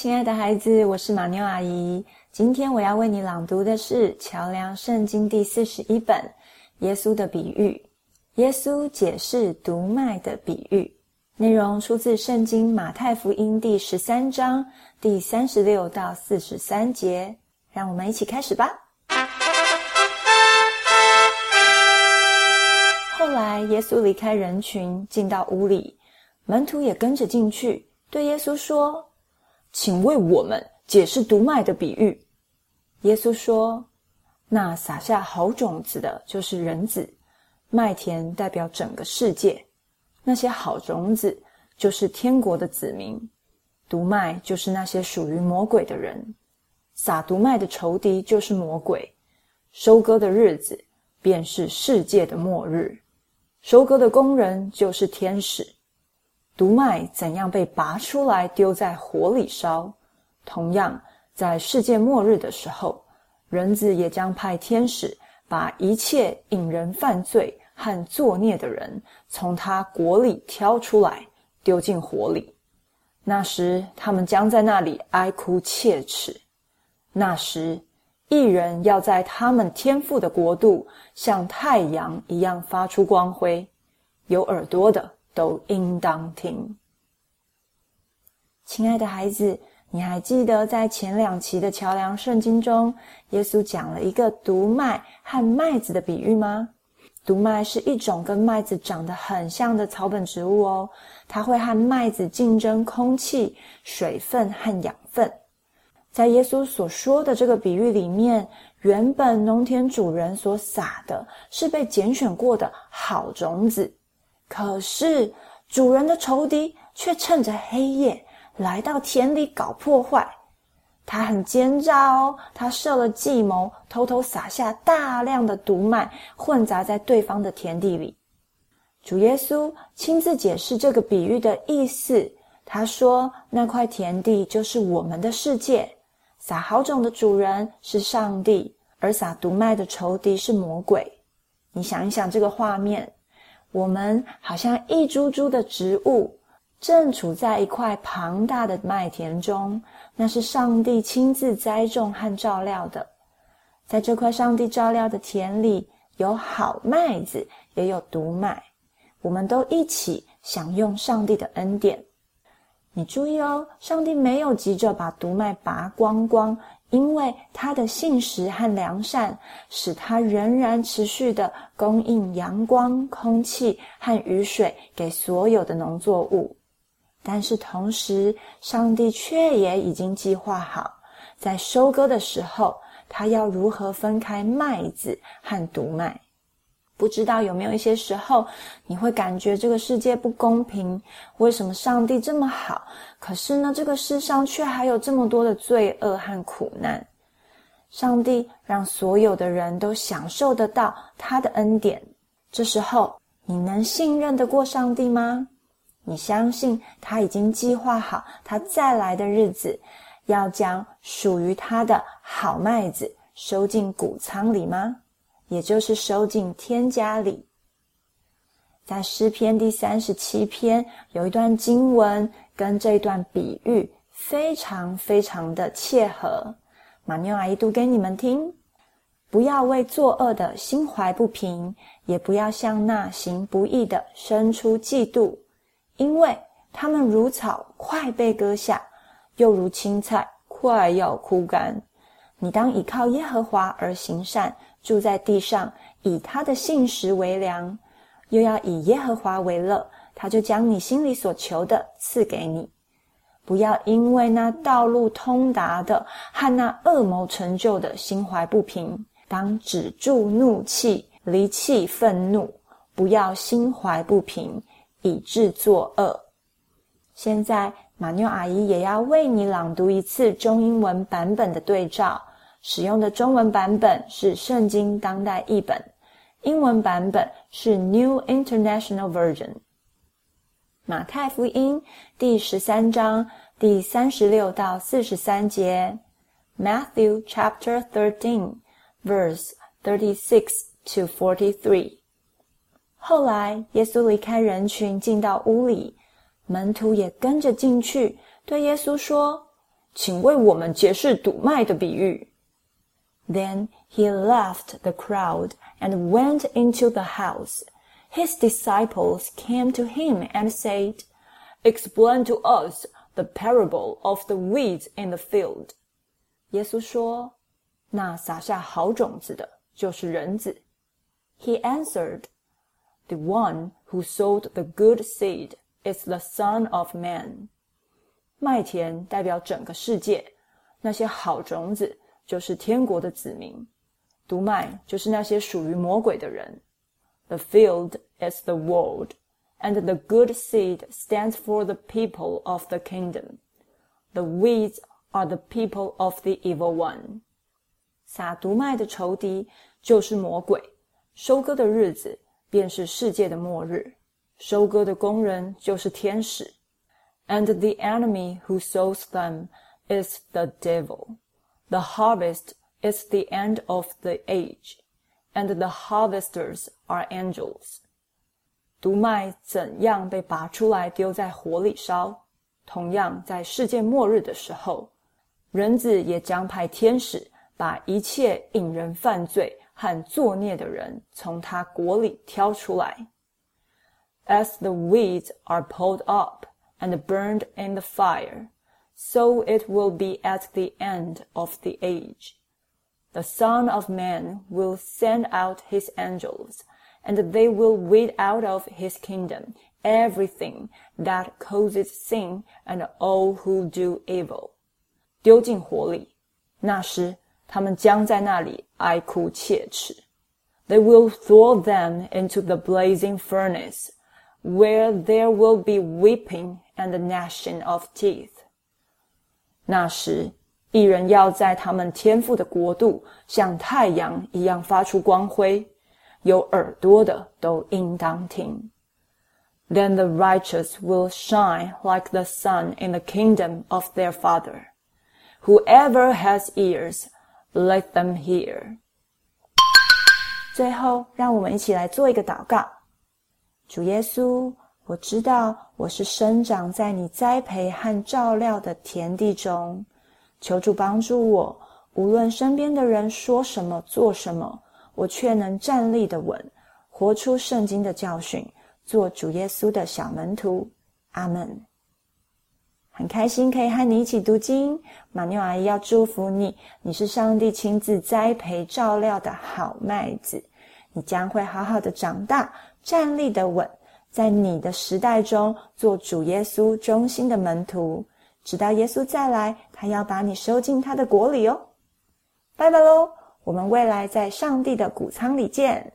亲爱的孩子，我是马妞阿姨。今天我要为你朗读的是《桥梁圣经》第四十一本《耶稣的比喻》。耶稣解释毒麦的比喻，内容出自圣经马太福音第十三章第三十六到四十三节。让我们一起开始吧。后来，耶稣离开人群，进到屋里，门徒也跟着进去，对耶稣说。请为我们解释毒麦的比喻。耶稣说：“那撒下好种子的，就是人子；麦田代表整个世界。那些好种子，就是天国的子民；毒麦就是那些属于魔鬼的人。撒毒麦的仇敌就是魔鬼。收割的日子，便是世界的末日。收割的工人就是天使。”毒麦怎样被拔出来丢在火里烧？同样，在世界末日的时候，人子也将派天使把一切引人犯罪和作孽的人从他国里挑出来，丢进火里。那时，他们将在那里哀哭切齿。那时，一人要在他们天父的国度，像太阳一样发出光辉。有耳朵的。都应当听，亲爱的孩子，你还记得在前两期的桥梁圣经中，耶稣讲了一个毒麦和麦子的比喻吗？毒麦是一种跟麦子长得很像的草本植物哦，它会和麦子竞争空气、水分和养分。在耶稣所说的这个比喻里面，原本农田主人所撒的是被拣选过的好种子。可是，主人的仇敌却趁着黑夜来到田里搞破坏。他很奸诈哦，他设了计谋，偷偷撒下大量的毒麦，混杂在对方的田地里。主耶稣亲自解释这个比喻的意思。他说：“那块田地就是我们的世界，撒好种的主人是上帝，而撒毒麦的仇敌是魔鬼。”你想一想这个画面。我们好像一株株的植物，正处在一块庞大的麦田中，那是上帝亲自栽种和照料的。在这块上帝照料的田里，有好麦子，也有毒麦，我们都一起享用上帝的恩典。你注意哦，上帝没有急着把毒麦拔光光。因为他的信实和良善，使他仍然持续的供应阳光、空气和雨水给所有的农作物。但是同时，上帝却也已经计划好，在收割的时候，他要如何分开麦子和毒麦。不知道有没有一些时候，你会感觉这个世界不公平？为什么上帝这么好，可是呢，这个世上却还有这么多的罪恶和苦难？上帝让所有的人都享受得到他的恩典，这时候你能信任得过上帝吗？你相信他已经计划好他再来的日子，要将属于他的好麦子收进谷仓里吗？也就是收进天家里，在诗篇第三十七篇有一段经文，跟这段比喻非常非常的切合。马妞阿姨读给你们听：不要为作恶的心怀不平，也不要向那行不义的生出嫉妒，因为他们如草快被割下，又如青菜快要枯干。你当倚靠耶和华而行善。住在地上，以他的信实为粮，又要以耶和华为乐，他就将你心里所求的赐给你。不要因为那道路通达的和那恶谋成就的心怀不平，当止住怒气，离弃愤怒，不要心怀不平，以致作恶。现在马妞阿姨也要为你朗读一次中英文版本的对照。使用的中文版本是《圣经》当代译本，英文版本是 New International Version。马太福音第十三章第三十六到四十三节，Matthew Chapter Thirteen, Verse thirty-six to forty-three。后来，耶稣离开人群，进到屋里，门徒也跟着进去，对耶稣说。请为我们解释堵麦的比喻。Then he left the crowd and went into the house. His disciples came to him and said, Explain to us the parable of the weeds in the field. 耶稣说：“那撒下好种子的，就是人子。” He answered, "The one who sowed the good seed is the Son of Man." 麦田代表整个世界，那些好种子 就是天国的子民，毒麦就是那些属于魔鬼的人。The field is the world, and the good seed stands for the people of the kingdom. The weeds are the people of the evil one. 撒毒麦的仇敌就是魔鬼，收割的日子便是世界的末日，收割的工人就是天使。And the enemy who sows them is the devil. The harvest is the end of the age, and the harvesters are angels. 毒麦怎样被拔出来丢在火里烧？同样，在世界末日的时候，人子也将派天使把一切引人犯罪和作孽的人从他国里挑出来。As the weeds are pulled up and burned in the fire, so it will be at the end of the age. The Son of Man will send out his angels, and they will weed out of his kingdom everything that causes sin and all who do evil. 丢进火里，那时他们将在那里哀哭切齿。They will throw them into the blazing furnace, where there will be weeping and gnashing of teeth. 那时，一人要在他们天赋的国度，像太阳一样发出光辉。有耳朵的都应当听。Then the righteous will shine like the sun in the kingdom of their Father. Whoever has ears, let them hear. 最后，让我们一起来做一个祷告。主耶稣， 我知道我是生长在你栽培和照料的田地中。求主帮助我，无论身边的人说什么、做什么，我却能站立的稳，活出圣经的教训，做主耶稣的小门徒。阿门。很开心可以和你一起读经，马妞阿姨要祝福你，你是上帝亲自栽培照料的好麦子，你将会好好的长大，站立的稳，在你的时代中做主耶稣中心的门徒。直到耶稣再来，他要把你收进他的国里哦。拜拜喽，我们未来在上帝的谷仓里见。